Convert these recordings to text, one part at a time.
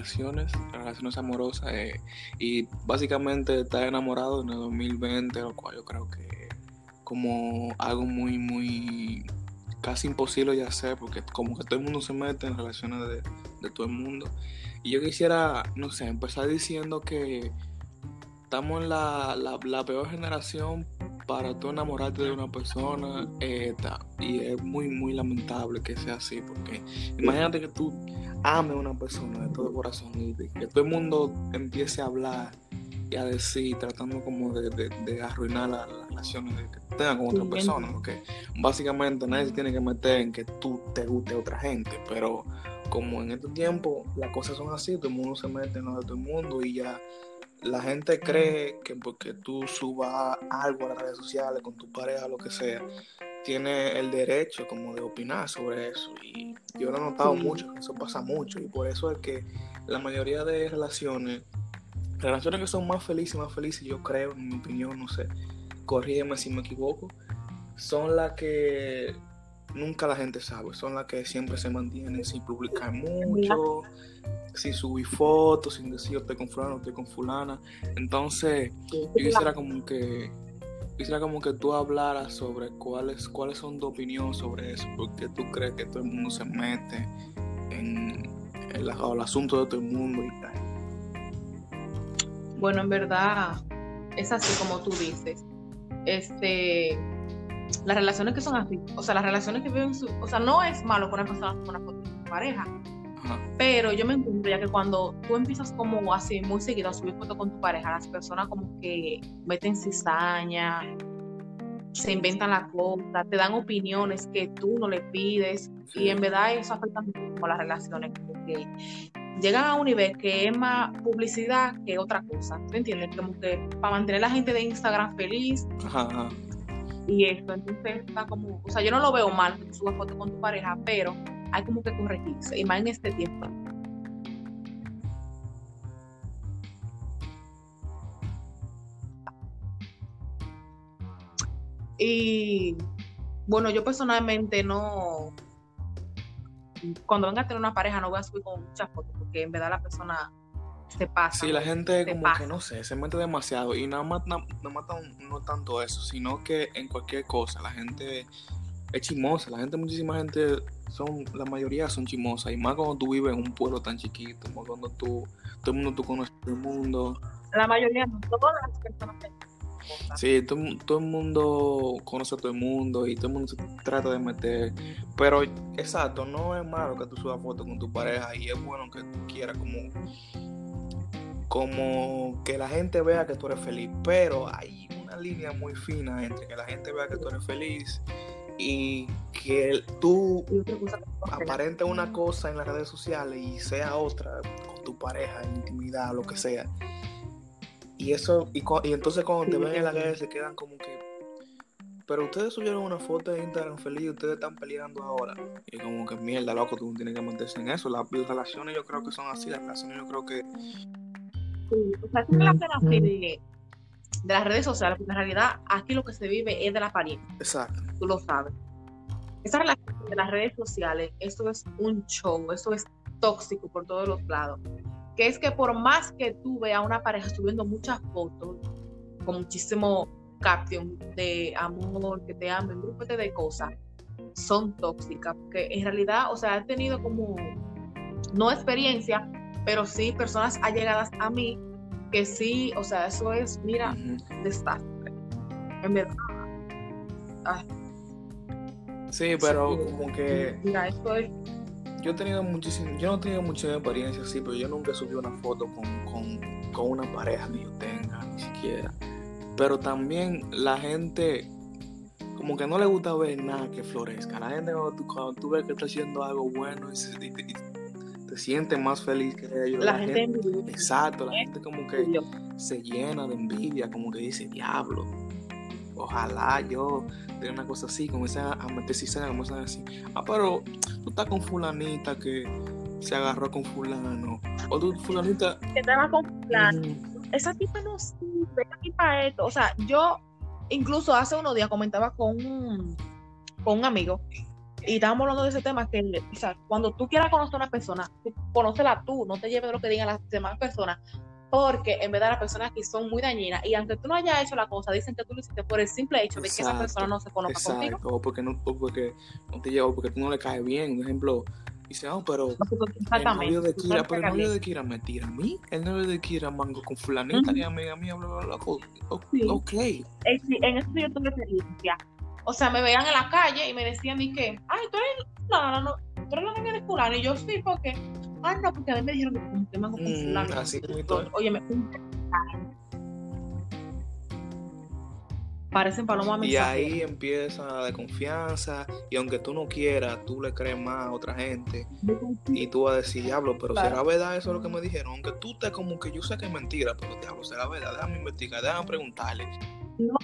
relaciones, relaciones amorosas eh, y básicamente estar enamorado en el 2020, lo cual yo creo que como algo muy, muy casi imposible de hacer porque como que todo el mundo se mete en relaciones de, de todo el mundo. Y yo quisiera, no sé, empezar diciendo que estamos en la, la, peor generación para tú enamorarte de una persona eh, y es muy muy lamentable que sea así porque imagínate que tú ames a una persona de todo corazón y que todo el mundo empiece a hablar y a decir tratando como de, de, arruinar las relaciones que tenga con otra persona porque básicamente nadie se tiene que meter en que tú te guste a otra gente pero como en este tiempo las cosas son así todo el mundo se mete en lo de todo el mundo y ya la gente cree que porque tú subas algo a las redes sociales con tu pareja, lo que sea, tiene el derecho como de opinar sobre eso. Y yo lo he notado mucho, eso pasa mucho. Y por eso es que la mayoría de relaciones, relaciones que son más felices, más felices, yo creo, en mi opinión, no sé, corrígeme si me equivoco, son las que nunca la gente sabe, son las que siempre se mantienen sin publicar mucho, sin subir fotos, sin decir estoy con fulano, estoy con fulana. Entonces, yo quisiera como que quisiera como que tú hablaras sobre cuáles cuáles son tu opinión sobre eso, porque tú crees que todo el mundo se mete en el, asunto de todo el mundo y tal. Bueno, en verdad es así como tú dices. Este las relaciones que son así, o sea, las relaciones que viven su, o sea, no es malo poner personas con una foto pero yo me encuentro ya que cuando tú empiezas como así muy seguido a subir fotos con tu pareja, las personas como que meten cizaña, se inventan la cosa, te dan opiniones que tú no le pides y en verdad eso afecta mucho a las relaciones, porque llegan a un nivel que es más publicidad que otra cosa, ¿me entiendes? Como que para mantener a la gente de Instagram feliz, ajá, y esto. Entonces está como, o sea, yo no lo veo mal que tú subas fotos con tu pareja, pero hay como que corregirse, y más en este tiempo. Y bueno, yo personalmente no, cuando venga a tener una pareja no voy a subir con muchas fotos, porque en verdad la persona se pasa. Sí, la gente como que no sé, se mete demasiado y nada más, no, no tanto eso, sino que en cualquier cosa la gente es chimosa, la gente, muchísima gente son, la mayoría son chimosas y más cuando tú vives en un pueblo tan chiquito, como cuando tú, todo el mundo tú conoces todo el mundo. La mayoría no, todas las personas Sí, todo, todo, el mundo conoce a todo el mundo y todo el mundo se trata de meter. Pero, exacto, no es malo que tú subas fotos con tu pareja y es bueno que tú quieras como como que la gente vea que tú eres feliz, pero hay una línea muy fina entre que la gente vea que tú eres feliz y que tú aparente una cosa en las redes sociales y sea otra con tu pareja, en intimidad, lo que sea. Y eso, y, entonces cuando te ven en la calle se quedan como que, pero ustedes subieron una foto de Instagram feliz y ustedes están peleando ahora. Y como que mierda, loco, tú tienes que meterse en eso. Las relaciones yo creo que son así, las relaciones yo creo que o sea, pena de, las redes sociales, porque en realidad aquí lo que se vive es de la apariencia. Exacto. Tú lo sabes. Esa relación de las redes sociales, esto es un show, eso es tóxico por todos los lados. Que es que por más que tú veas a una pareja subiendo muchas fotos, con muchísimo caption de amor, que te amen, grupos de cosas, son tóxicas, porque en realidad, o sea, he tenido como, no experiencia, pero sí personas allegadas a mí que sí, o sea, eso es, mira, desastre. En verdad. Sí, pero como que. Mira, esto es. Yo he tenido muchísimo, yo no he tenido mucha experiencia así, pero yo nunca subí una foto con, con, con una pareja que yo tenga, ni siquiera. Pero también la gente, como que no le gusta ver nada que florezca. La gente cuando tú, ves que está haciendo algo bueno y, y, te sientes más feliz que ellos. La, gente, Exacto, la gente como que se llena de envidia, como que dice, diablo, ojalá yo de una cosa así, como a, a meter cizaña, como a así. Ah, pero tú estás con fulanita que se agarró con fulano. O tú, fulanita... Que estaba con fulano. Esa tipa no sirve, esa tipa esto. O sea, yo incluso hace unos días comentaba con un, con un amigo y estábamos hablando de ese tema que, o sea, cuando tú quieras conocer a una persona, conócela tú, no te lleves de lo que digan las demás personas, porque en verdad las personas aquí son muy dañinas y aunque tú no hayas hecho la cosa, dicen que tú lo hiciste por el simple hecho de que esa persona no se conozca exacto. contigo. O porque no, porque no te lleva, porque tú no le caes bien. Por ejemplo, dice, oh, pero el novio de Kira, pero el novio de Kira me tira a mí, el novio de Kira mango con fulanita y amiga mía, bla, bla, bla, ok. Eh, en eso yo tengo experiencia. O sea, me veían en la calle y me decían, ¿y qué? Ay, tú eres la, no, tú eres la novia de fulano. Y yo, sí, porque Ah, no, porque a mí me dijeron que que mango con mm, fulano. así Oye, me parecen palomas Y ahí empieza la desconfianza y aunque tú no quieras, tú le crees más a otra gente y tú vas a decir, diablo, pero será verdad eso es lo que me dijeron, aunque tú te como que yo sé que es mentira, pero diablo, será verdad, déjame investigar, déjame preguntarle. No,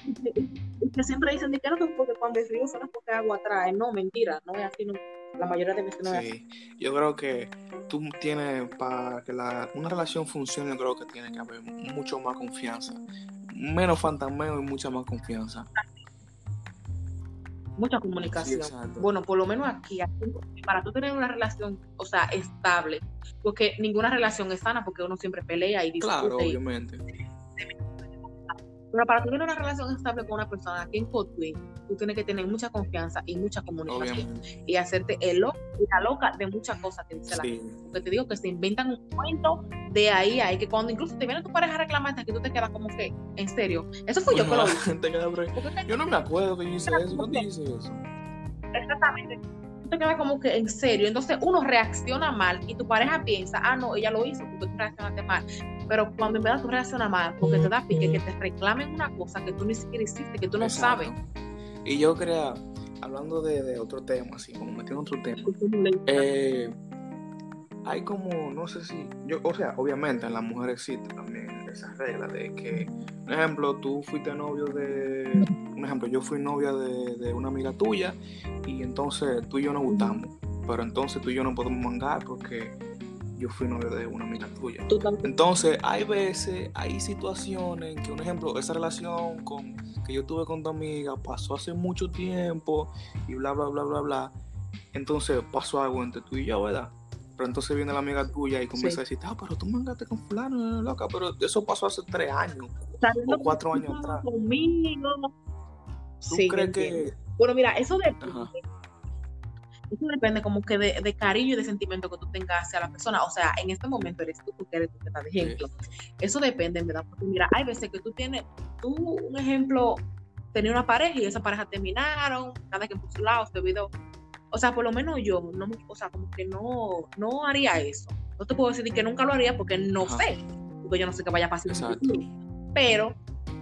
que siempre dicen que no, porque cuando el río suena porque agua trae, no, mentira, no es así, no la mayoría de veces no sí. Yo creo que tú tienes, para que la, una relación funcione, yo creo que tiene que haber mucho más confianza. Menos fantasmeo y mucha más confianza. Mucha comunicación. bueno, por lo menos aquí, para tú tener una relación, o sea, estable, porque ninguna relación es sana porque uno siempre pelea y discute. Claro, obviamente. Pero para tener una relación estable con una persona aquí en Hotwin, tú tienes que tener mucha confianza y mucha comunicación. Y hacerte el loco y la loca de muchas cosas que dice la gente. Porque te digo que se inventan un cuento de ahí a ahí, que cuando incluso te viene tu pareja a reclamarte, que tú te quedas como que, en serio. Eso fui yo que lo Yo no me acuerdo que yo hice eso. ¿Dónde hice eso? Exactamente te queda como que en serio. Entonces uno reacciona mal y tu pareja piensa, ah, no, ella lo hizo porque tú reaccionaste mal. Pero cuando en verdad tú reaccionas mal, porque te da pique que te reclamen una cosa que tú ni siquiera hiciste, que tú no sabes. Y yo creo, hablando de, otro tema, así, como metiendo otro tema, eh, hay como, no sé si, yo, o sea, obviamente en la mujer existe también esa regla de que, por ejemplo, tú fuiste novio de, un ejemplo, yo fui novia de, de una amiga tuya y entonces tú y yo nos gustamos, pero entonces tú y yo no podemos mangar porque yo fui novio de una amiga tuya. Entonces, hay veces, hay situaciones en que, un ejemplo, esa relación con, que yo tuve con tu amiga pasó hace mucho tiempo y bla, bla, bla, bla, bla. Entonces pasó algo entre tú y yo, ¿verdad? Pero entonces viene la amiga tuya y comienza a decir, ah, pero tú mangaste con fulano, loca, pero eso pasó hace tres años o cuatro años atrás. Conmigo. ¿Tú crees que...? Bueno, mira, eso de eso depende como que de, cariño y de sentimiento que tú tengas hacia la persona. O sea, en este momento eres tú, porque eres tú que estás de ejemplo. Eso depende, verdad. Porque mira, hay veces que tú tienes, tú, un ejemplo, tenía una pareja y esa pareja terminaron, cada quien por su lado, se olvidó. O sea, por lo menos yo, no, o sea, como que no, no haría eso. No te puedo decir que nunca lo haría porque no sé, porque yo no sé qué vaya a pasar. Pero,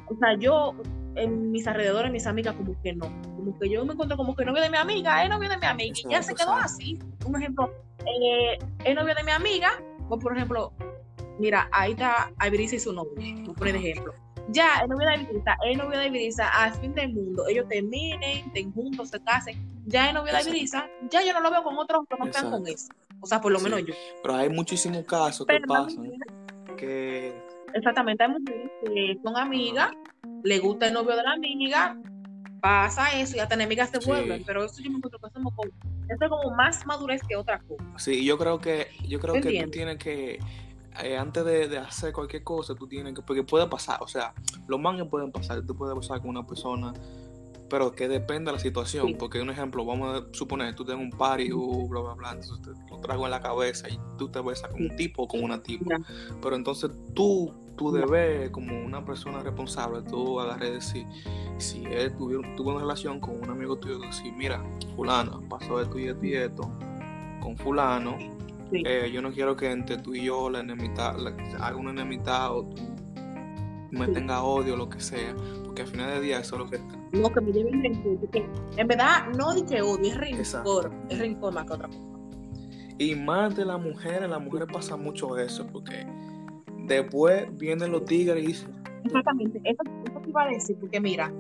o sea, yo en mis alrededores, mis amigas, como que no. Como que yo me encuentro como que novio de mi amiga, es novio de mi amiga, y ya se quedó así. Un ejemplo, eh, es novio de mi amiga, o por ejemplo, mira, ahí está Ibrisa y su novio, por ejemplo. Ya, es novio de Ibrisa, es novio de Ibrisa, al fin del mundo, ellos terminen, estén juntos, se casen, ya es novio de Ibrisa, ya yo no lo veo con otros que no están con eso. O sea, por lo menos yo. Pero hay muchísimos casos que pasan que Exactamente, hay mujeres que son amigas, le gusta el novio de la amiga, pasa eso y hasta enemigas se vuelven, pero eso yo me encuentro que es como, es como más madurez que otra cosa. Sí, yo creo que, yo creo que tú tienes que, eh, antes de, hacer cualquier cosa, tú tienes que, porque puede pasar, o sea, los mangas pueden pasar, tú puedes pasar con una persona pero que depende de la situación, porque un ejemplo, vamos a suponer, tú tienes un party, uh, bla, bla, bla, entonces te lo traigo en la cabeza y tú te besas con un tipo o con una tipa, pero entonces tú tú debes, como una persona responsable, tú agarré y decir, si él tuvo, tuvo una relación con un amigo tuyo, decir, mira, fulano, pasó esto y esto y esto, con fulano, eh, yo no quiero que entre tú y yo la enemistad, haga una enemistad o tú me tenga odio, lo que sea, porque al final del día eso es lo que... No, que me lleven rencor, porque en verdad no dije odio, es rencor, es rencor más que otra cosa. Y más de las mujeres, las mujeres pasa mucho eso, porque Después vienen los tigres Exactamente, eso, eso te iba a decir, porque mira,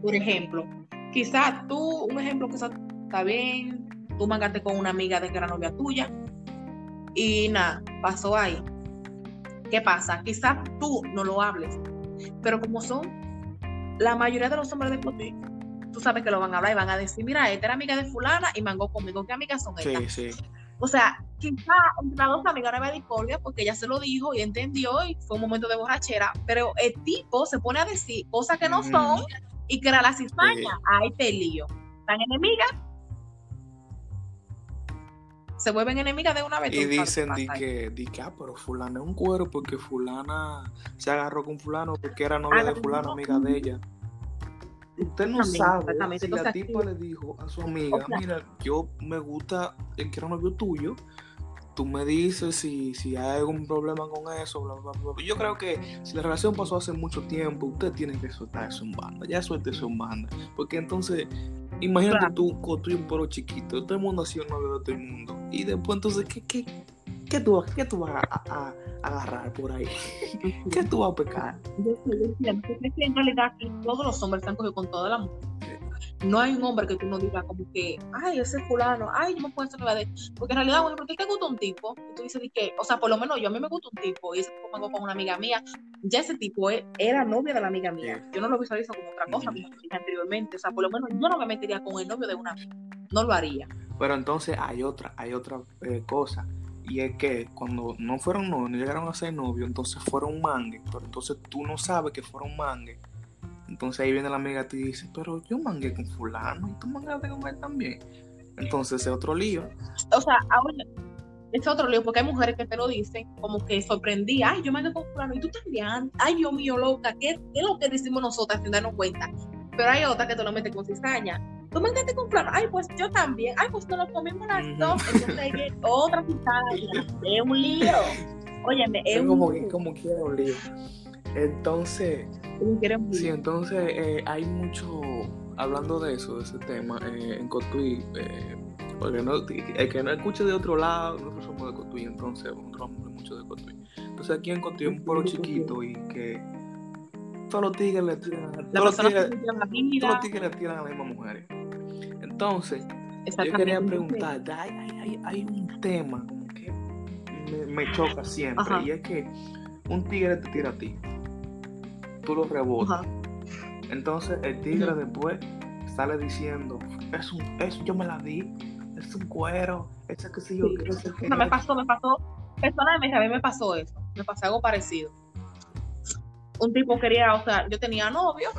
por ejemplo, quizás tú, un ejemplo que está bien, tú mangaste con una amiga de que era novia tuya y nada, pasó ahí. ¿Qué pasa? Quizás tú no lo hables, pero como son la mayoría de los hombres de Poti, tú sabes que lo van a hablar y van a decir, mira, esta era amiga de fulana y mangó conmigo, ¿qué amigas son estas? Sí, sí. O sea, quizá entre las dos amigas no había discordia porque ella se lo dijo y entendió y fue un momento de borrachera, pero el tipo se pone a decir cosas que no son y que era la cizaña. Ay, te lío. ¿Están enemigas? Se vuelven enemigas de una vez. Y dicen di que, di que, ah, pero fulana es un cuero porque fulana se agarró con fulano porque era novia ah, de fulano, amiga de ella. Usted no sabe si la tipa le dijo a su amiga, mira, yo me gusta el que era novio tuyo, tú me dices si, si hay algún problema con eso, bla, bla, bla. Yo creo que si la relación pasó hace mucho tiempo, usted tiene que soltar eso en banda, ya suelte eso en banda, porque entonces, imagínate tú construir un pueblo chiquito, todo el mundo ha sido novio de todo el mundo, y después entonces, ¿qué, qué, qué, tú, qué tú vas a agarrar por ahí? ¿Qué tú vas a pecar? Yo que en realidad todos los hombres están cogidos con toda la mujer. No hay un hombre que tú no digas como que, ay, ese fulano, ay, yo me puedo hacer de Porque en realidad, bueno, ¿por qué te gusta un tipo? Y tú dices que, o sea, por lo menos yo a mí me gusta un tipo y ese tipo me con una amiga mía. Ya ese tipo e, era novia de la amiga mía. Yo no lo visualizo como otra cosa, como dije anteriormente. O sea, por lo menos yo no me metería con el novio de una amiga. No lo haría. Pero entonces hay otra, hay otra eh, cosa y es que cuando no fueron novios, no llegaron a ser novios, entonces fueron mangue. Pero entonces tú no sabes que fueron mangue. Entonces ahí viene la amiga y te dice, pero yo mangué con fulano y tú mangaste con él también. Entonces es otro lío. O sea, ahora es otro lío porque hay mujeres que te lo dicen como que sorprendí, ay, yo mangué con fulano y tú también, ay, yo mío loca, ¿qué, es lo que decimos nosotras sin darnos cuenta? Pero hay otra que te lo mete con cizaña tú me entiendes comprar, ay, pues yo también, ay, pues nos lo comimos las dos, entonces otra cizaña, es un lío. Óyeme, es, como, un... como quiera un lío. Entonces, sí, entonces eh, hay mucho, hablando de eso, de ese tema, eh, en Cotuí, eh, porque no, el que no escuche de otro lado, nosotros somos de Cotuí, entonces nosotros somos mucho de Cotuí. Entonces aquí en Cotuí es un pueblo chiquito y que todos los tigres le tiran, todos los tigres, todos los tigres le tiran a las mismas mujeres. Entonces, yo quería preguntar, hay, hay, un tema como que me, choca siempre, y es que un tigre te tira a ti, tú lo rebotas. Entonces el tigre después sale diciendo, es un, eso yo me la di, es un cuero, ese que sí yo quiero ser que... me pasó, me pasó, personalmente a mí me pasó eso, me pasó algo parecido. Un tipo quería, o sea, yo tenía novio,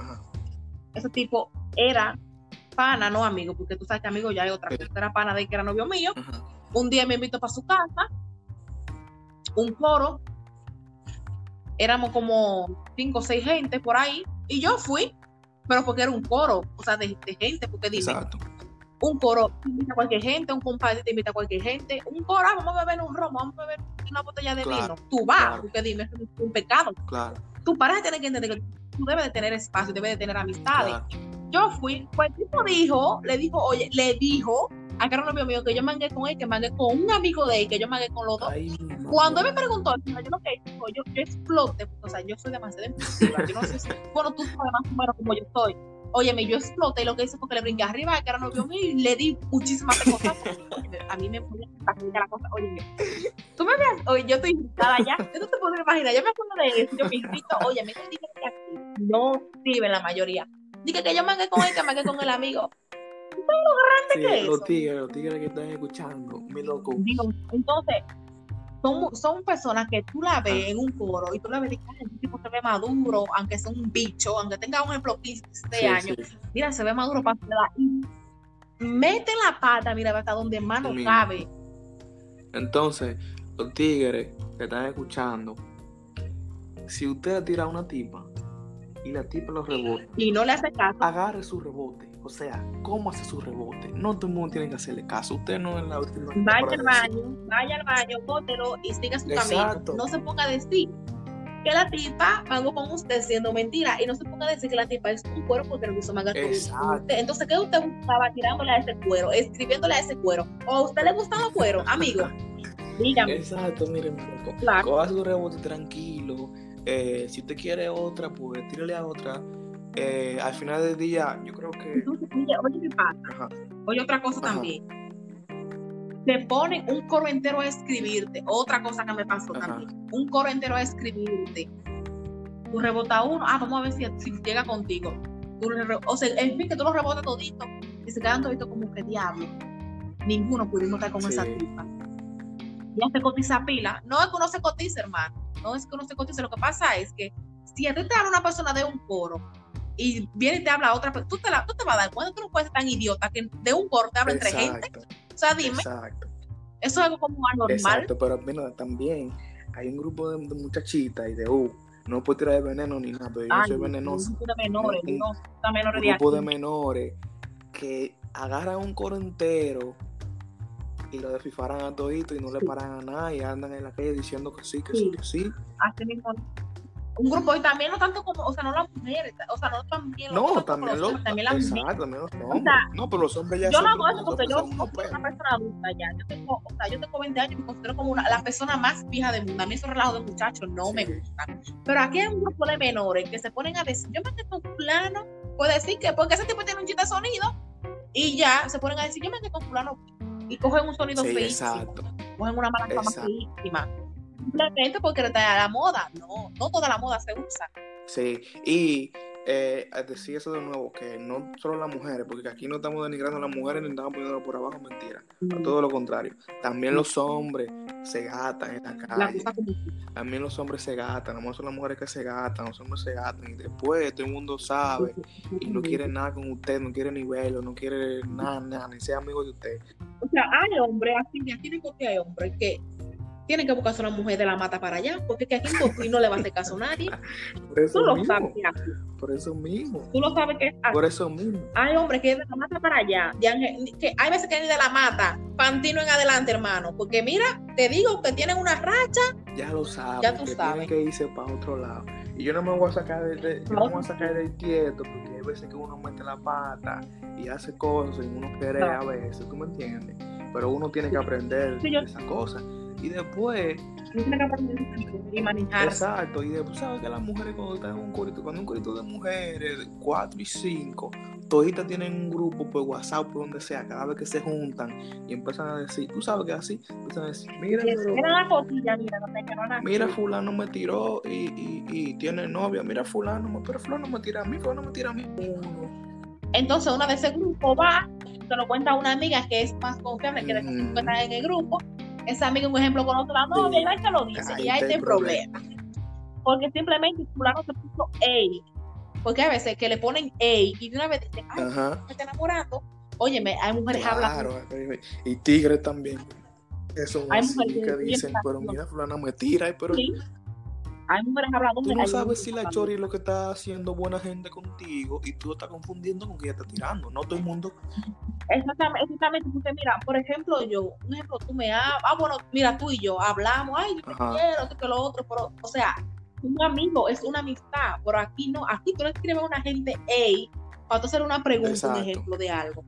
ese tipo era pana, no amigo, porque tú sabes que amigo ya hay otra cosa, era pana de que era novio mío. Un día me invitó para su casa, un coro, éramos como cinco o seis gente por ahí, y yo fui, pero porque era un coro, o sea, de, gente, porque dime, un coro te invita a cualquier gente, un compadre te invita a cualquier gente, un coro, ah, vamos a beber un romo, vamos a beber una botella de vino, tú vas, porque dime, es un pecado. Claro. Tu pareja tiene que entender que tú debes de tener espacio, debes de tener amistades. Yo fui, pues el tipo dijo, le dijo, oye, le dijo a un novio mío que yo mangué con él, que mangué con un amigo de él, que yo mangué con los dos. Cuando él me preguntó, yo no que yo, yo exploté, o sea, yo soy demasiado impulsiva, yo no sé si, bueno, tú sabes más o menos como yo soy. Óyeme, yo exploté y lo que hice fue que le brinqué arriba, era novio mío, y le di muchísimas cosas. A mí me ponía la cosa. Oye, tú me ves, oye, yo estoy invitada ya. Yo no te puedo imaginar, yo me acuerdo de eso, yo me invito, oye, me dije que aquí no sirve la mayoría Dije que yo mangué con él, que mangué con el amigo. ¿Sabes lo grande que? Los tigres, los tigres que están escuchando, mi loco. entonces, son, son personas que tú la ves ah. en un coro y tú la ves y dices, este tipo se ve maduro, aunque sea un bicho, aunque tenga un ejemplo 15 años. Mira, se ve maduro para y mete la pata, mira, hasta donde más no cabe. Entonces, los tigres que están escuchando, si usted tira a una tipa, y la tipa lo rebota. Y no le hace caso. Agarre su rebote. O sea, ¿cómo hace su rebote? No todo el mundo tiene que hacerle caso. Usted no es la última. Vaya al baño, vaya al baño, bótelo y siga su camino. No se ponga a decir que la tipa pagó con usted siendo mentira y no se ponga a decir que la tipa es un cuero porque lo hizo más. Entonces, ¿qué usted estaba tirándole a ese cuero, escribiéndole a ese cuero? ¿O a usted le gustaba cuero, amigo? Dígame. Exacto, miren, claro. coja su rebote tranquilo eh, si usted quiere otra, pues tírale a otra. Eh, al final del día, yo creo que. oye, ¿qué pasa? Oye, otra cosa también. Te ponen un coro entero a escribirte. Otra cosa que me pasó también. Un coro entero a escribirte. Tú rebota uno. Ah, vamos a ver si, llega contigo. o sea, en fin, que tú los rebotas todito y se quedan toditos como que diablo. Ninguno pudimos estar con esa tipa. Ya se cotiza pila. No es que uno se cotice, hermano. No es que uno se cotice. Lo que pasa es que si a ti te habla una persona de un coro y viene y te habla otra tú te, tú te vas a dar cuenta, tú no puedes ser tan idiota que de un coro te habla entre gente. O sea, dime. Exacto. Eso es algo como anormal. Exacto, pero mira, también hay un grupo de, muchachitas y de uh, no puedo tirar de veneno ni nada, pero yo soy venenoso. Un grupo de menores, un, un grupo de menores que agarran un coro entero y lo desfifaran a todito y no le paran a nada y andan en la calle diciendo que sí, que sí, que sí. Así mismo un grupo y también no tanto como, o sea, no las mujeres, o sea, no también los No, también, los, también las mujeres. También los hombres. O sea, no, pero los hombres ya Yo no hago eso porque yo soy una persona adulta ya. Yo tengo, o sea, yo tengo 20 años y me considero como una, la persona más fija del mundo. A mí esos relajos de muchachos no me gustan. Pero aquí hay un grupo de menores que se ponen a decir, yo me quedo con fulano, puede decir que porque ese tipo tiene un chiste de sonido y ya se ponen a decir, yo me quedo con fulano y cogen un sonido sí, feísimo, cogen una mala fama feísima simplemente porque está a la moda. No, no toda la moda se usa. Sí, y eh, decir eso de nuevo, que no solo las mujeres, porque aquí no estamos denigrando a las mujeres ni estamos poniendo por abajo, mentira. todo lo contrario. También los hombres se gatan en la calle. También los hombres se gatan, no son las mujeres que se gatan, los hombres se gatan. Y después todo el mundo sabe y no quiere nada con usted, no quiere ni verlo, no quiere nada, nada, ni ser amigo de usted. O sea, hay hombres, así, aquí que hay hombres que tienen que buscarse una mujer de la mata para allá, porque que aquí en no le va a hacer caso a nadie. Por eso Tú lo sabes Por eso mismo. Tú lo sabes que es Por eso mismo. Hay hombres que de la mata para allá, que hay veces que ni de la mata, pantino en adelante, hermano, porque mira, te digo que tienen una racha. Ya lo sabes. Ya tú sabes. Tienen que irse para otro lado. Y yo no me voy a sacar de, yo no me voy a sacar del quieto, porque hay veces que uno mete la pata y hace cosas y uno quiere a veces, ¿tú me entiendes? Pero uno tiene que aprender de esas cosas y después. Y manejar. Exacto. Y después, ¿sabes que las mujeres cuando están en un corito, cuando un corito de mujeres, de 4 y 5, toditas tienen un grupo por WhatsApp, por donde sea, cada vez que se juntan y empiezan a decir, tú sabes que así, empiezan a decir, mira, mira, fulano me tiró y, y, y, tiene novia, mira fulano, pero fulano me tira a mí, fulano me tira a mí. Entonces una de ese grupo va, se lo cuenta una amiga que es más confiable que de que están en el grupo, esa amiga, un ejemplo, con otra novia, y ahí se lo dice, y ahí está el problema. Porque simplemente fulano se puso ey. Porque a veces que le ponen ey y de una vez dicen, ay, me está enamorando. Óyeme, hay mujeres hablando. Y tigres también. Eso hay mujeres que, dicen, pero mira, fulano me tira, pero hay mujeres Tú no sabes si la Chori es lo que está haciendo buena gente contigo y tú lo estás confundiendo con que ella está tirando. No todo el mundo. Exactamente, exactamente. Porque mira, por ejemplo, yo, un ejemplo, tú me hablas, ah, bueno, mira, tú y yo hablamos, ay, yo te quiero, tú que lo otro, pero, o sea, un amigo es una amistad, pero aquí no, aquí tú le escribes a una gente, hey, para tú hacer una pregunta, un ejemplo de algo.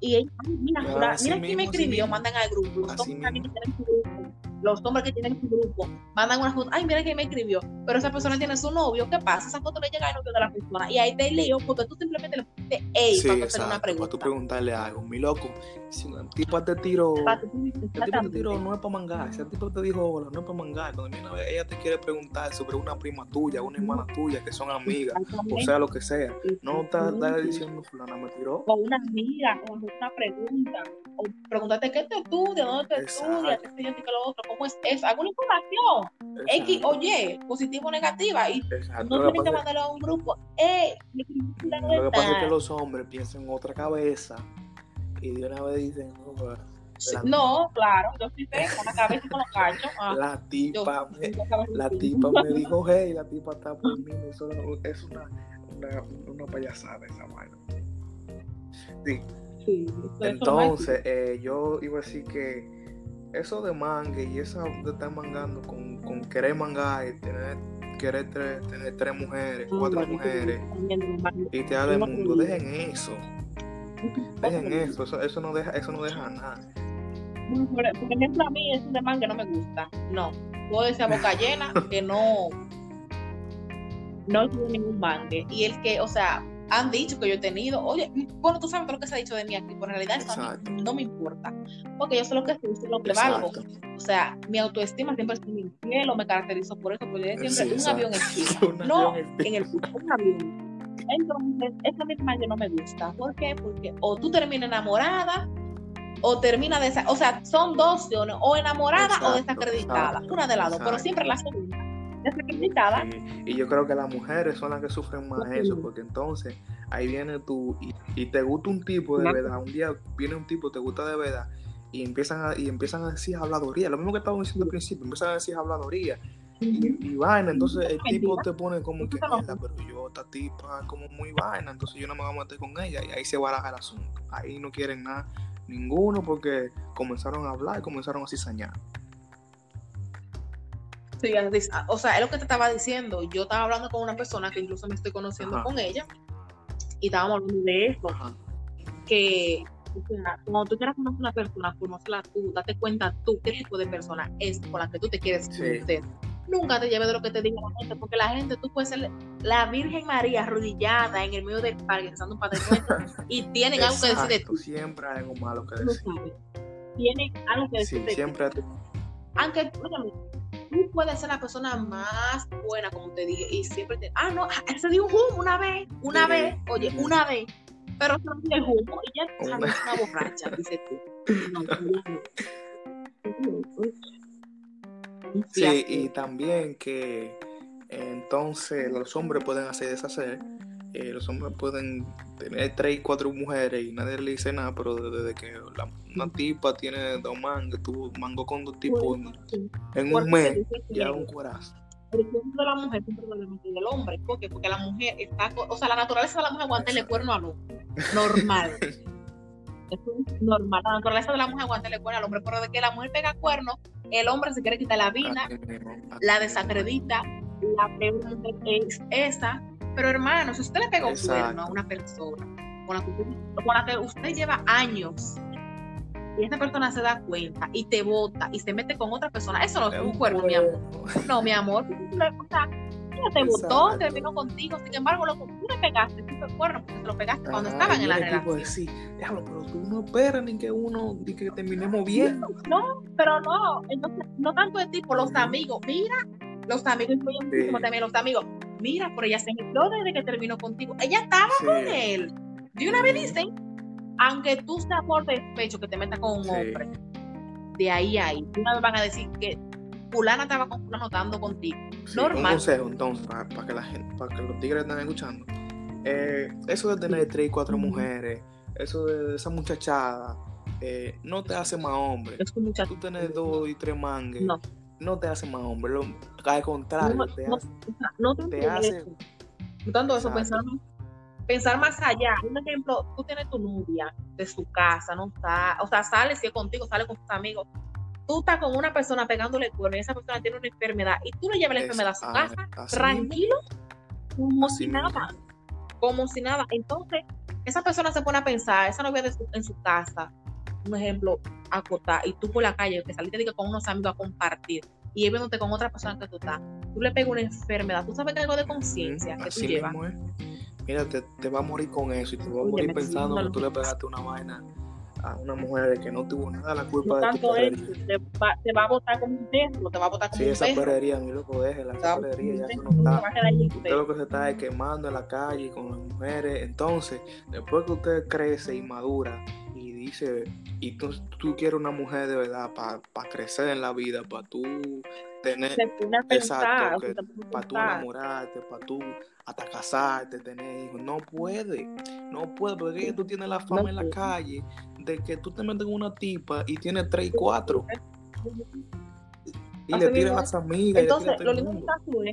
Y ella, mira, mira, mira quién me escribió, mandan al grupo, los hombres que tienen su grupo mandan una foto, ay, mira que me escribió, pero esa persona tiene su novio, ¿qué pasa? Esa foto le llega al novio de la persona y ahí te lío porque tú simplemente le pusiste ey sí, para hacer una pregunta. Para tú preguntarle algo, mi loco, si un tipo te el tipo te tiró no es para mangar, si el tipo te dijo hola, no es para mangar, cuando viene ella te quiere preguntar sobre una prima tuya, una hermana tuya, que son amigas, o sea, lo que sea, no está diciendo fulana me tiró. O una amiga, o una pregunta, o pregúntate qué te estudia, dónde te estudia, qué sé yo, qué lo otro, cómo es eso, alguna información, X o Y, positivo o negativa, y no tienen que mandarlo a un grupo, eh, lo que pasa es que los hombres piensan en otra cabeza y de una vez dicen, no, no, claro, yo sí sé, con la cabeza y con los cachos. Ah, la tipa, me, la tipa me dijo, hey, la tipa está por mí, eso es una, una, una payasada esa vaina. Sí. sí Entonces, eh, yo iba a decir que eso de mangue y eso de estar mangando con, con querer mangar y tener querer tener tres mujeres, cuatro mujeres y te da el mundo, dejen eso. Dejen eso, eso, eso no deja, eso no deja nada. Por, ejemplo, a mí es de mangue no me gusta. No. Puedo decir a boca llena que no no tiene ningún mangue. Y el que, o sea, han dicho que yo he tenido, oye, bueno, tú sabes todo lo que se ha dicho de mí aquí, pero en realidad eso no me importa, porque yo sé lo que soy, sé lo que valgo. O sea, mi autoestima siempre es en el cielo, me caracterizo por eso, porque yo siempre un avión en no en el un avión. Entonces, esa misma que no me gusta. ¿Por qué? Porque o tú terminas enamorada o termina de o sea, son dos opciones, o enamorada o desacreditada, una de las dos, pero siempre la segunda, Y yo creo que las mujeres son las que sufren más eso, porque entonces ahí viene tú y, te gusta un tipo de verdad, un día viene un tipo, te gusta de verdad, y empiezan a, y empiezan a decir habladoría, lo mismo que estábamos diciendo al principio, empiezan a decir habladoría. Y, vaina, entonces el tipo te pone como que mierda, pero yo esta tipa como muy vaina, entonces yo no me voy a meter con ella y ahí se baraja el asunto. Ahí no quieren nada Ninguno porque comenzaron a hablar y comenzaron a cizañar. Sí, o sea, es lo que te estaba diciendo. Yo estaba hablando con una persona que incluso me estoy conociendo con ella y estábamos hablando de esto. Que cuando tú quieras conocer a una persona, conocerla tú, date cuenta tú qué tipo de persona es con la que tú te quieres conocer nunca te lleves de lo que te diga la gente, porque la gente, tú puedes ser la Virgen María arrodillada en el medio del parque, pensando un padre y tienen algo que decir de tú. Siempre hay algo malo que decir. Tienen algo que decir sí, siempre ti. Aunque, tú puedes ser la persona más buena, como te dije, y siempre te. Ah, no, ah, se dio un humo una vez, una vez, oye, una vez. Pero se dio el humo y ya sabes, una borracha, dice tú. No, no, no. Sí, y también que entonces los hombres pueden hacer deshacer. Eh, los hombres pueden tener tres y cuatro mujeres y nadie le dice nada, pero desde que una tipa tiene dos mangos, tú mango con dos tipos en, un mes, ya un corazón. El de la mujer es un problema del hombre. ¿Por qué? Porque la mujer está. O sea, la naturaleza de la mujer aguanta el cuerno a lo normal. es normal. La naturaleza de la mujer aguanta el cuerno al hombre, pero de que la mujer pega cuerno, el hombre se quiere quitar la vida, la desacredita, la pregunta es esa. Pero hermano, si usted le pega un cuerno a una persona con la, que, usted lleva años y esa persona se da cuenta y te vota y se mete con otra persona, eso no es un cuerno, mi amor. No, mi amor, te votó, terminó contigo, sin embargo, lo, tú le pegaste, tú el cuerno, porque te lo pegaste cuando estaban en la relación. Sí, déjalo, pero tú no esperas ni que uno, ni que terminemos bien. No, pero no, entonces, no tanto de tipo, los amigos, mira, los amigos muchísimo también, los amigos, mira, pero ella se entró desde que terminó contigo, ella estaba con él. De una vez dicen, aunque tú seas por despecho que te metas con un hombre, de ahí a ahí, una vez van a decir que fulana estaba con fulano contigo. Normal. Un consejo entonces para, que la gente, para que los tigres estén escuchando. Eh, eso de tener tres y cuatro mujeres, eso de esa muchachada, eh, no te hace más hombre. Es Tú tener dos y tres mangues, no. Te hace más hombre. Lo, al contrario, te hace. No te, te hace. Tanto eso, pensar, pensar más allá. Un ejemplo, tú tienes tu novia de su casa, no está, o sea, sale si es contigo, sale con tus amigos tú estás con una persona pegándole cuerno y esa persona tiene una enfermedad y tú le llevas la enfermedad a su casa, tranquilo, como si nada, como si nada. Entonces, esa persona se pone a pensar, esa novia en su casa, un ejemplo, acotar, y tú por la calle, que saliste con unos amigos a compartir, y él viéndote con otra persona que tú estás, tú le pegas una enfermedad, tú sabes que algo de conciencia que tú llevas. Mira, te, te va a morir con eso y te va a morir pensando que tú le pegaste una vaina a una mujer que no tuvo nada la culpa de tu te, va, te va a votar como un perro, te va a votar como sí, un esa perrería, mi loco, déjela, esa perrería ya eso no está. Usted lo que se está es quemando en la calle con las mujeres. Entonces, después que usted crece y madura y dice, y tú, tú quieres una mujer de verdad para crecer en la vida, para tú tener, exacto, para tú enamorarte, para tú hasta casarte, tener hijos. No puede, no puede, porque tú tienes la fama en la calle de que tú te metes con una tipa y tienes tres y cuatro. Y le tiras las amigas. Entonces, lo lindo de caso es,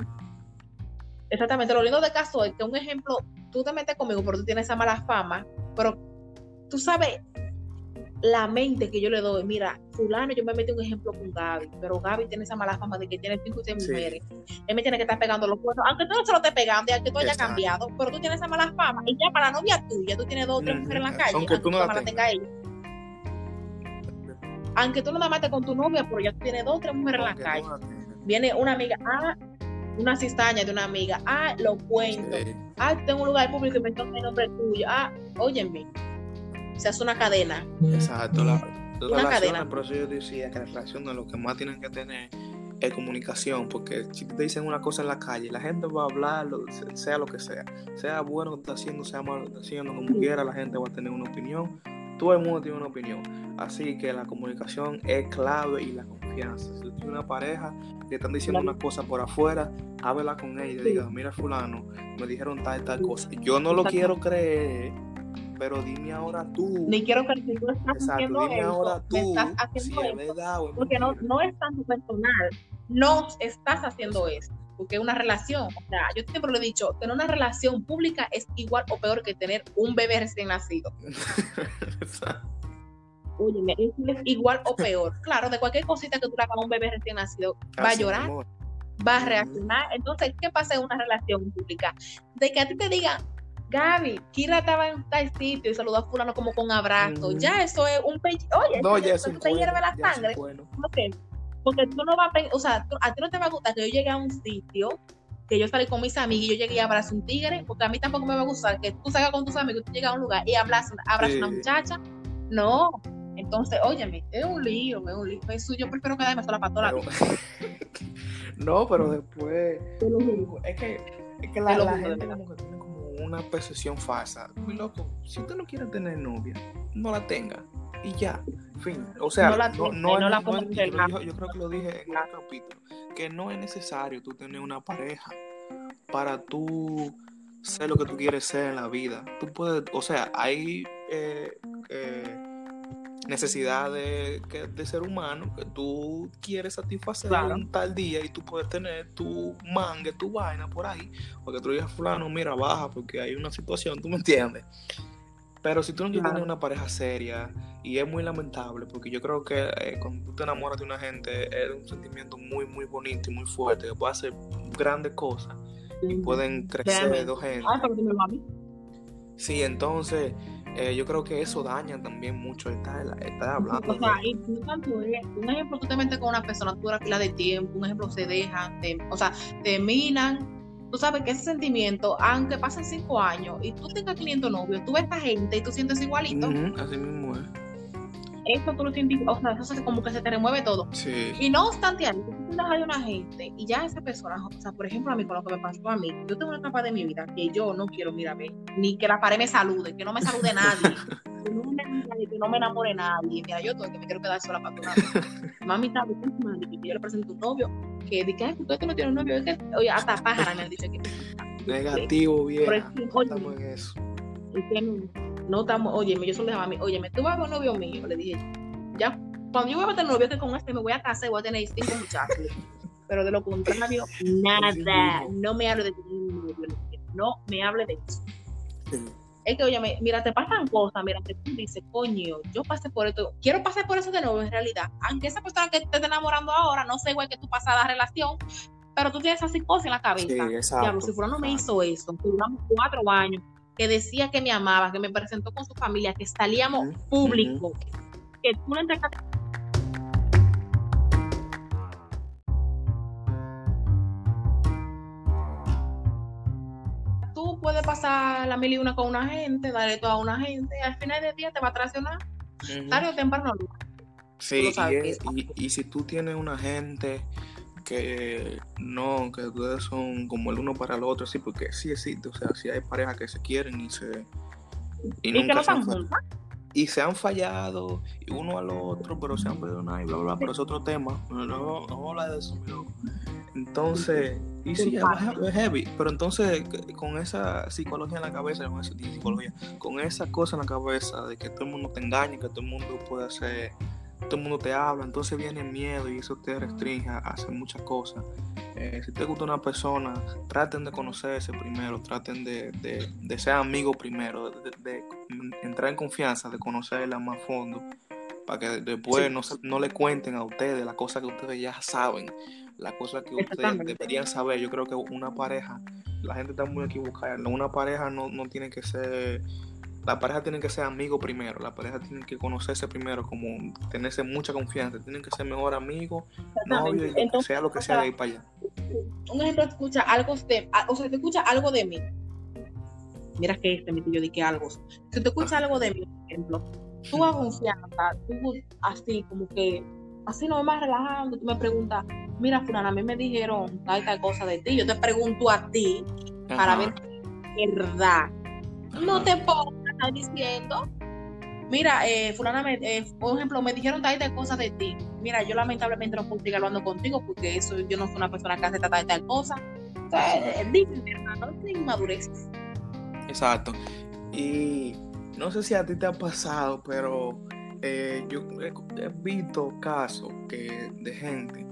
exactamente, lo lindo de caso es que un ejemplo, tú te metes conmigo porque tú tienes esa mala fama, pero tú sabes la mente que yo le doy, mira, fulano, yo me metí un ejemplo con Gaby, pero Gaby tiene esa mala fama de que tiene cinco y seis mujeres. Él me tiene que estar pegando los cuernos, aunque tú no se lo estés pegando y aunque tú hayas cambiado, pero tú tienes esa mala fama. Y ya para la novia tuya, tú tienes dos o tres mujeres en la calle, aunque, tú no la, tengas ella. Aunque tú no la mates con tu novia, pero ya tú tienes dos o tres mujeres en la calle. Viene una amiga, ah, una cizaña de una amiga, ah, lo cuento. Ah, tengo un lugar público y me toca el nombre tuyo. Ah, óyeme se hace una cadena. Exacto, la, una cadena. Por eso yo decía que la relación de lo que más tienen que tener es comunicación, porque si te dicen una cosa en la calle, la gente va a hablar, sea lo que sea, sea bueno que está haciendo, sea malo que está haciendo, como quiera, la gente va a tener una opinión, todo el mundo tiene una opinión, así que la comunicación es clave y la confianza. Si tienes una pareja que están diciendo una cosa por afuera, hábela con ella y diga, mira fulano, me dijeron tal tal cosa, yo no lo quiero creer pero dime ahora tú. Ni quiero que tú estás haciendo dime ahora tú, estás haciendo si es verdad porque no, no es tanto personal, no estás haciendo eso, porque es una relación, o sea, yo siempre lo he dicho, tener una relación pública es igual o peor que tener un bebé recién nacido. Oye, es igual o peor. Claro, de cualquier cosita que tú le hagas a un bebé recién nacido, va a llorar, va a reaccionar. Entonces, ¿qué pasa en una relación pública? De que a ti te digan, Gaby, Kira estaba en tal sitio y saludó a fulano como con abrazo. Ya eso es un pe... Oye, no, ya eso te hierve la sangre. Porque tú no vas a o sea, a ti no te va a gustar que yo llegue a un sitio, que yo salí con mis amigos y yo llegué y abrazo un tigre, porque a mí tampoco me va a gustar que tú salgas con tus amigos, tú llegas a un lugar y abrazas a una muchacha. No. Entonces, óyeme, es un lío, es un lío. Eso yo prefiero quedarme sola para toda la vida. no, pero después. Es que, es que la, la gente como que tiene una percepción falsa. Muy loco, si usted no quiere tener novia, no la tenga. Y ya, fin. O sea, no, la no, no, la yo, yo, creo que lo dije en el capítulo, que no es necesario tú tener una pareja para tú ser lo que tú quieres ser en la vida. Tú puedes, o sea, hay eh, eh, necesidad de, ser humano que tú quieres satisfacer un tal día y tú puedes tener tu mangue, tu vaina por ahí, porque tú digas, fulano, mira, baja porque hay una situación, tú me entiendes. Pero si tú no tienes una pareja seria, y es muy lamentable, porque yo creo que eh, cuando tú te enamoras de una gente es un sentimiento muy, muy bonito y muy fuerte, que puede hacer grandes cosas y pueden crecer dos gente. Sí, entonces eh, yo creo que eso daña también mucho estar, hablando. O sea, y no tanto es, un ejemplo, tú te metes con una persona, tú eres fila de tiempo, un ejemplo, se dejan, o sea, terminan. Tú sabes que ese sentimiento, aunque pasen cinco años y tú tengas 500 novios, tú ves a esta gente y tú sientes igualito. así mismo es eso tú lo sientes, o sea, eso es como que se te remueve todo. Sí. Y no obstante, tú hay una gente y ya esa persona, o sea, por ejemplo, a mí, con lo que me pasó a mí, yo tengo una etapa de mi vida que yo no quiero, mírame, ni que la pared me salude, que no me salude nadie, que no me, que no me enamore nadie. Mira, yo todo que me quiero quedar sola para tu Mami está bien, que yo le presento un novio, que dice, que tú no tienes un novio, es que, oye, hasta pájara me han dicho que. Negativo, bien. Estamos en eso. Es que no, estamos, oye, yo solo dejaba a mí, oye, tú vas a un novio mío, le dije, ya, cuando yo voy a tener novio que con este me voy a casar y voy a tener cinco muchachos. Pero de lo contrario, nada, no me hable de no me hable de eso. Es que, oye, mira, te pasan cosas, mira, tú dices, coño, yo pasé por esto, quiero pasar por eso de nuevo en realidad, aunque esa persona que te está enamorando ahora no sé igual que tu pasada relación, pero tú tienes así cosas en la cabeza. Sí, exacto, si no me hizo eso, duramos cuatro años, que decía que me amaba, que me presentó con su familia, que salíamos público, que tú no Tú puedes pasar la mil y una con una gente, darle todo a una gente, y al final del día te va a traicionar, tarde o temprano. Sí, y, y si tú tienes una gente que no, que ustedes son como el uno para el otro, sí, porque sí existe, o sea, sí hay parejas que se quieren y se... Y, nunca que no se y se han fallado y uno al otro, pero se han perdonado y bla, bla, bla, pero es otro tema. No, no, no habla de eso, Entonces, y sí, es heavy, pero entonces con esa psicología en la cabeza, con esa psicología, con esa cosa en la cabeza de que todo el mundo te engaña, que todo el mundo puede hacer todo el mundo te habla, entonces viene el miedo y eso te restringe a hacer muchas cosas. Eh, si te gusta una persona, traten de conocerse primero, traten de, de, ser amigos primero, de, entrar en confianza, de conocerla más a fondo, para que después no, no le cuenten a ustedes las cosas que ustedes ya saben, las cosas que ustedes deberían saber. Yo creo que una pareja, la gente está muy equivocada, una pareja no, no tiene que ser la pareja tiene que ser amigo primero, la pareja tiene que conocerse primero, como tenerse mucha confianza, tienen que ser mejor amigos, novio, y sea lo que sea de ahí para allá. Un ejemplo, escucha algo de, o sea, te escucha algo de mí. Mira que este, mi tío, di que algo. Si te escucha algo de mí, por ejemplo, tú a confianza, tú así como que, así no más relajando, tú me preguntas, mira, fulana, a mí me dijeron tal, tal cosa de ti. Yo te pregunto a ti para ver si es verdad. No te pongas diciendo, mira, eh, fulana, me, eh, por ejemplo, me dijeron tal, tal cosa de ti. Mira, yo lamentablemente no puedo seguir hablando contigo porque eso yo no soy una persona que hace tal, tal, tal cosa. O sea, hermano, no inmadurez. Exacto. Y no sé si a ti te ha pasado, pero eh, yo he, visto casos que, de gente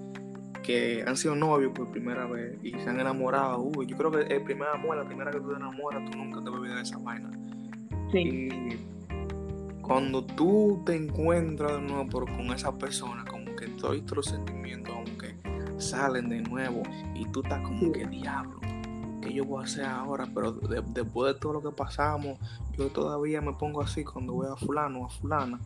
que han sido novios por primera vez y se han enamorado. Uy, yo creo que el primer amor, la primera que tú te enamoras, tú nunca te olvidas de esa vaina. Sí. Y cuando tú te encuentras de nuevo con esa persona, como que todos los sentimientos, aunque salen de nuevo y tú estás como que diablo que yo voy a hacer ahora, pero después de todo lo que pasamos, yo todavía me pongo así cuando voy a fulano o a fulana.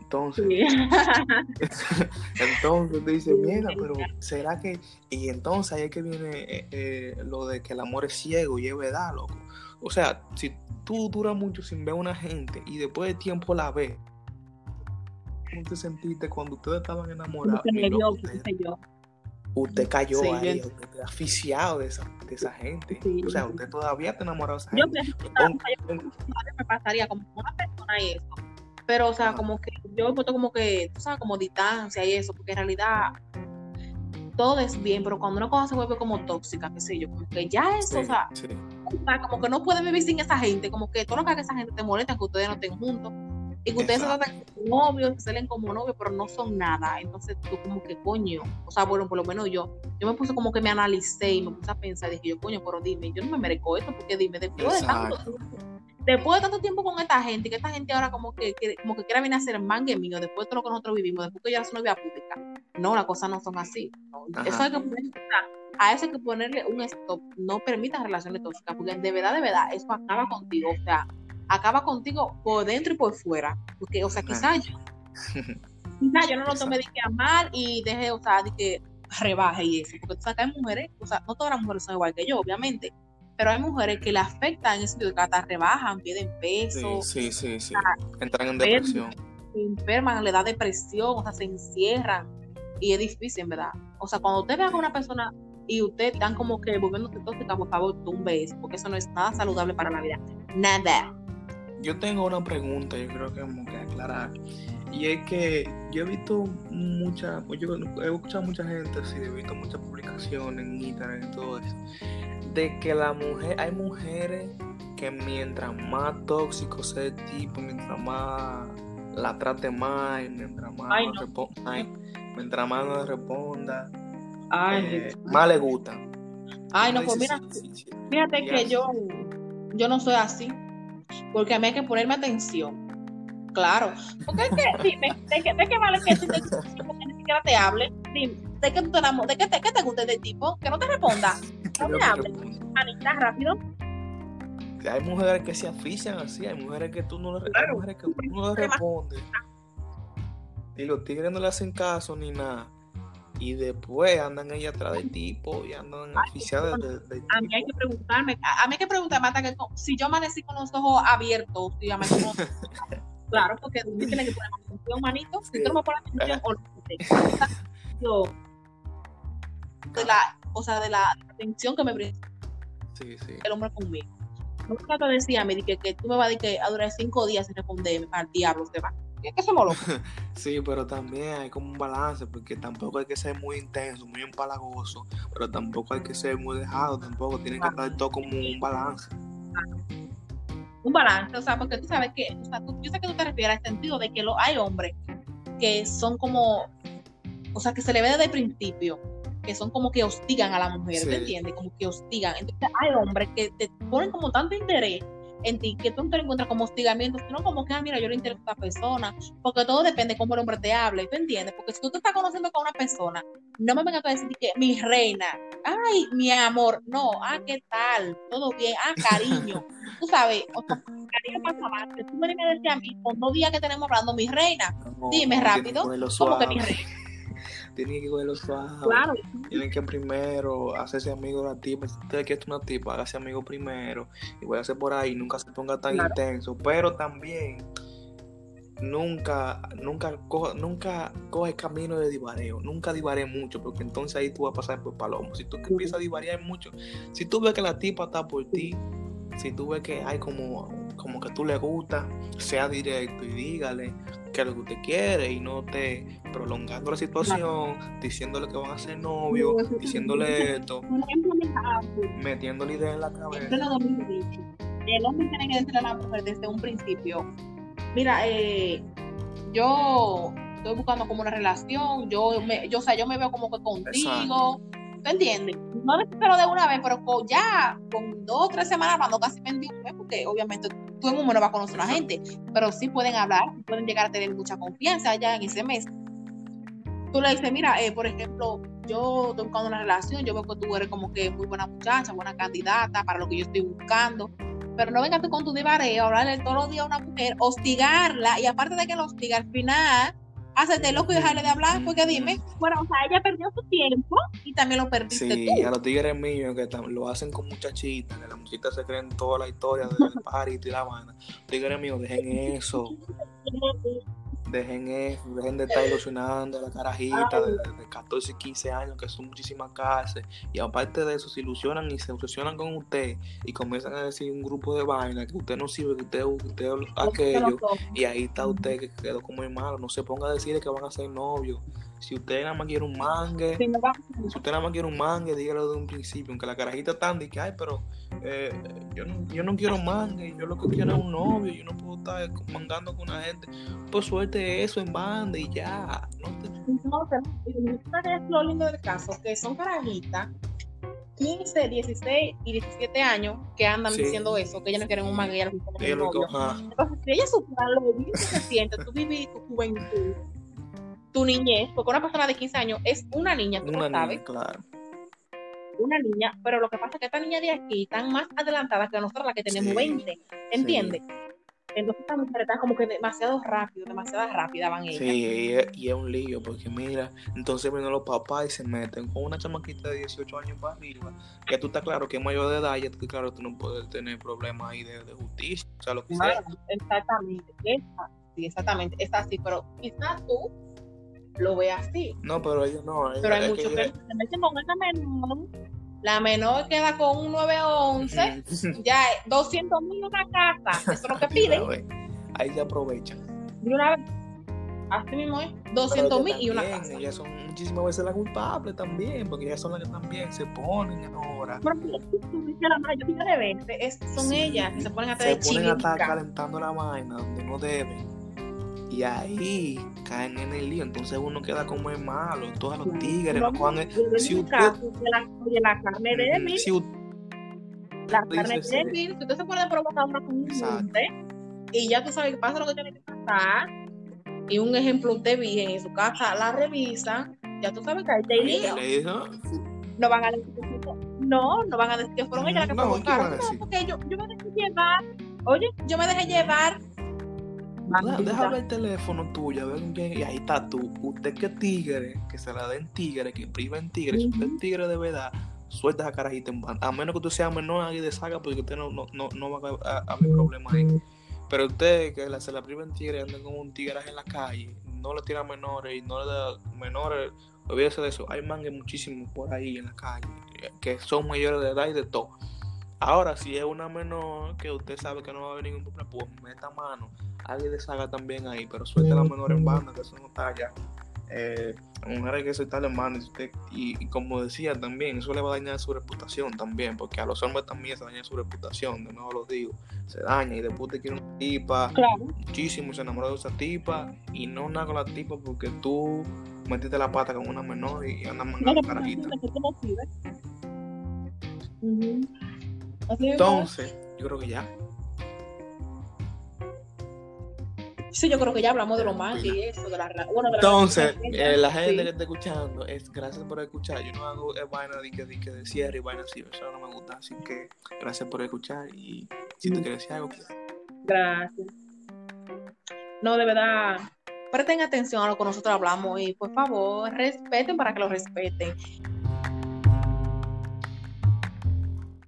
Entonces, entonces dice, mira, pero ¿será que? Y entonces ahí es que viene eh, eh, lo de que el amor es ciego y es verdad, loco. O sea, si tú duras mucho sin ver a una gente y después de tiempo la ves, ¿cómo te sentiste cuando ustedes estaban enamorados? usted cayó ahí, usted está asfixiado de esa, de esa gente. o sea, usted todavía está enamorado de esa gente. Yo me pasaría como una persona y eso. Pero, o sea, como que yo me puesto como que, tú sabes, como distancia y eso, porque en realidad todo es bien, pero cuando una cosa se vuelve como tóxica, qué sé yo, como que ya eso, o, sea, como que no puede vivir sin esa gente, como que todo lo que haga esa gente te molesta que ustedes no estén juntos y que ustedes se tratan como novios, se salen como novios, pero no son nada. Entonces tú como que coño, o sea, bueno, por lo menos yo, yo me puse como que me analicé y me puse a pensar, dije yo, coño, pero dime, yo no me merezco esto, porque dime, después de tanto después de tanto tiempo con esta gente, que esta gente ahora como que, como que quiera venir a ser mangue mío, después de todo lo que nosotros vivimos, después que ya es novia pública. No, las cosas no son así. Eso hay que ponerle, a eso hay que ponerle un stop. No permitas relaciones tóxicas, porque de verdad, de verdad, eso acaba contigo. O sea, acaba contigo por dentro y por fuera. Porque, o sea, quizás yo, quizás yo no lo tome de que amar y deje, o sea, de que rebaje y eso. Porque tú sabes que hay mujeres, o sea, no todas las mujeres son igual que yo, obviamente, pero hay mujeres que le afectan en ese sentido, que hasta rebajan, pierden peso. Sí, sí, sí, entran en depresión. Se enferman, le da depresión, o sea, se encierran. Y es difícil, ¿verdad? O sea, cuando usted ve a una persona y usted están como que volviéndose tóxica, por favor, tumbe eso, porque eso no es nada saludable para la vida. Nada yo tengo una pregunta, yo creo que tenemos que aclarar. Y es que yo he visto mucha, yo he escuchado mucha gente así, he visto muchas publicaciones en Instagram y todo eso, de que la mujer, hay mujeres que mientras más tóxico sea el tipo, mientras más la trate mal, mientras más, no. responda, mientras más no responda, eh, más le gusta. Ay, no, pues mira, fíjate que yo, yo no soy así porque a mí hay que ponerme atención. Claro. Porque es que, dime, ¿de qué, de qué vale que tú te ni siquiera te hable? Dime, ¿de qué tú te enamoras? ¿De qué te, qué te gusta de tipo? Que no te responda. No me hable. Anita, rápido. Hay mujeres que se asfixian así, hay mujeres que tú no le, hay mujeres que tú no le respondes. Y los tigres no le hacen caso ni nada y después andan ahí atrás del tipo y andan oficiales de, de, A mí hay que preguntarme, a, mí hay que preguntarme hasta que si yo amanecí con los ojos abiertos, si yo amanecí con Claro, porque tú tienes que poner atención, manito. Si tú no me pones atención, yo, de la, o sea, de la atención que me brinda sí, sí. el hombre conmigo. Nunca te decía, me dije que tú me vas a decir que a durar cinco días sin responderme, al diablo, se va que somos locos. sí, pero también hay como un balance, porque tampoco hay que ser muy intenso, muy empalagoso, pero tampoco hay que ser muy dejado, tampoco tiene que estar todo como un balance. Un balance, o sea, porque tú sabes que, o sea, yo sé que tú te refieres al sentido de que lo, hay hombres que son como, o sea, que se le ve desde el principio, que son como que hostigan a la mujer, ¿te entiendes? Como que hostigan. Entonces hay hombres que te ponen como tanto interés en ti, que tú no te encuentras como hostigamiento, sino como que, ah, mira, yo le intereso a esta persona, porque todo depende de cómo el hombre te hable, ¿tú entiendes? Porque si tú te estás conociendo con una persona, no me vengas a decir que mi reina, ay, mi amor, no, ah, ¿qué tal? Todo bien, ah, cariño, tú sabes, o sea, cariño pasa más, tú me vienes a decir a mí, con dos días que tenemos hablando, mi reina, dime rápido, ¿cómo que mi reina? Tienen que cogerlo suave. Tienen que primero hacerse amigo de la tipa. Si usted quiere una tipa, hágase amigo primero. Y voy a hacer por ahí, nunca se ponga tan intenso. Pero también nunca, nunca, coja, nunca coge camino de divareo, nunca divaré mucho, porque entonces ahí tú vas a pasar por palomo. Si tú empiezas a divarear mucho, si tú ves que la tipa está por ti, si tú ves que hay como, como que tú le gusta, sea directo y dígale que es lo que usted quiere y no te prolongando la situación, diciéndole que van a ser novios, diciéndole esto, metiéndole idea en la cabeza. El hombre tiene que decirle a la mujer desde un principio, mira, eh, yo estoy buscando como una relación, yo, me, yo, o sea, yo me veo como que contigo, ¿tú entiendes? No necesito de una vez, pero ya con dos o tres semanas hablando casi un mes, porque obviamente en un mes no vas a conocer a la gente, pero sí pueden hablar, pueden llegar a tener mucha confianza ya en ese mes. Tú le dices, mira, eh, por ejemplo, yo estoy buscando una relación, yo veo que tú eres como que muy buena muchacha, buena candidata para lo que yo estoy buscando pero no vengas tú con tu divareo, hablarle todos los días a una mujer, hostigarla, y aparte de que la hostiga al final, hacerte loco y dejarle de hablar, porque dime, bueno, o sea, ella perdió su tiempo y también lo perdiste sí, tú. Sí, a los tigres míos que lo hacen con muchachitas, que las muchachitas se creen toda la historia del party y la mano. Tigres míos, dejen eso. dejen eso, dejen de estar ilusionando a la carajita de, 14 y 15 años, que son muchísimas cárceles. Y aparte de eso, se ilusionan y se obsesionan con usted y comienzan a decir un grupo de vainas que usted no sirve, que usted, usted aquello. Y ahí está usted que quedó como hermano. No se ponga a decir que van a ser novios. Si usted nada más quiere un mangue, si usted nada más quiere un mangue, dígalo de un principio. Aunque la carajita está de que, ay, pero eh, yo, no, yo no quiero mangue, yo lo que quiero es un novio, yo no puedo estar mangando con una gente. Pues suerte eso en banda y ya. No, te... no pero es lo lindo del caso, que son carajitas 15, 16 y 17 años que andan diciendo eso, que ellas no quieren un mangue y ellas no quieren un novio. Entonces, si ellas supieran lo bien que se siente, tú vivir tu juventud tu niñez, porque una persona de 15 años es una niña, tú una sabes. claro. Una niña, pero lo que pasa es que esta niña de aquí están más adelantadas que nosotros, las que tenemos 20, ¿entiendes? Entonces estas mujeres están como que demasiado rápido, demasiado rápida van ellas. Sí, y es, un lío, porque mira, entonces vienen los papás y se meten con una chamaquita de 18 años para arriba, que tú estás claro que es mayor de edad, y que claro, tú no puedes tener problemas ahí de, justicia, o sea, lo que sea. Exactamente, sí, exactamente, es así, pero quizás tú lo ve así. No, pero ellos no. pero hay muchos que, se meten con esa menor. La menor queda con un 911, ya 200 mil una casa, eso es lo que piden. Ahí se aprovechan. Y una vez, así mismo es, 200 mil y una casa. Ellas son muchísimas veces las culpables también, porque ellas son las que también se ponen ahora. la mayoría de veces son ellas que se ponen a Se ponen a estar calentando la vaina donde no deben y ahí caen en el lío. Entonces uno queda como es malo. Todos los tigres, los Juan. Si usted. La, carne de mí. Si la carne de mí. Si usted se puede provocar una comunidad y ya tú sabes que pasa lo que tiene que pasar. Y un ejemplo, usted vive en su casa, la revisa. Ya tú sabes que ahí te lío. No van a decir no, no van a decir que fueron ellas las que provocaron. No, porque yo, yo me dejé llevar. Oye, yo me dejé llevar Deja ver el teléfono tuyo, a ver quién. Y ahí está tú. Usted que tigre, que se la den tigre, que priva en tigre. Si usted es tigre de verdad, suelta esa carajita en banda. A menos que tú seas menor ahí de saga, porque usted no, no, no, va a, haber problema ahí. Pero usted que se la priva en tigre, anda como un tigre en la calle, no le tira menores y no le da menores, olvídese de eso. Hay mangas muchísimos por ahí en la calle que son mayores de edad y de todo. Ahora, si es una menor que usted sabe que no va a haber ningún problema, pues meta mano. Alguien deshaga también ahí, pero suelte a la menor en banda, que eso no está allá. Eh, mujer hay que soltarle en banda y, como decía también, eso le va a dañar su reputación también, porque a los hombres también se daña su reputación, de nuevo lo digo, se daña y después te quiere una tipa, muchísimo, se enamoró de esa tipa y no nada con la tipa porque tú metiste la pata con una menor y andas mandando carajita. Entonces, yo creo que ya. Sí, yo creo que ya hablamos de lo más y eso, de la, bueno, Entonces, eh, la gente que está escuchando, es gracias por escuchar. Yo no hago eh, vaina de que, de, que de cierre y vaina así, eso no me gusta. Así que gracias por escuchar y si tú quieres decir algo, pues. Gracias. No, de verdad, presten atención a lo que nosotros hablamos y por favor respeten para que lo respeten.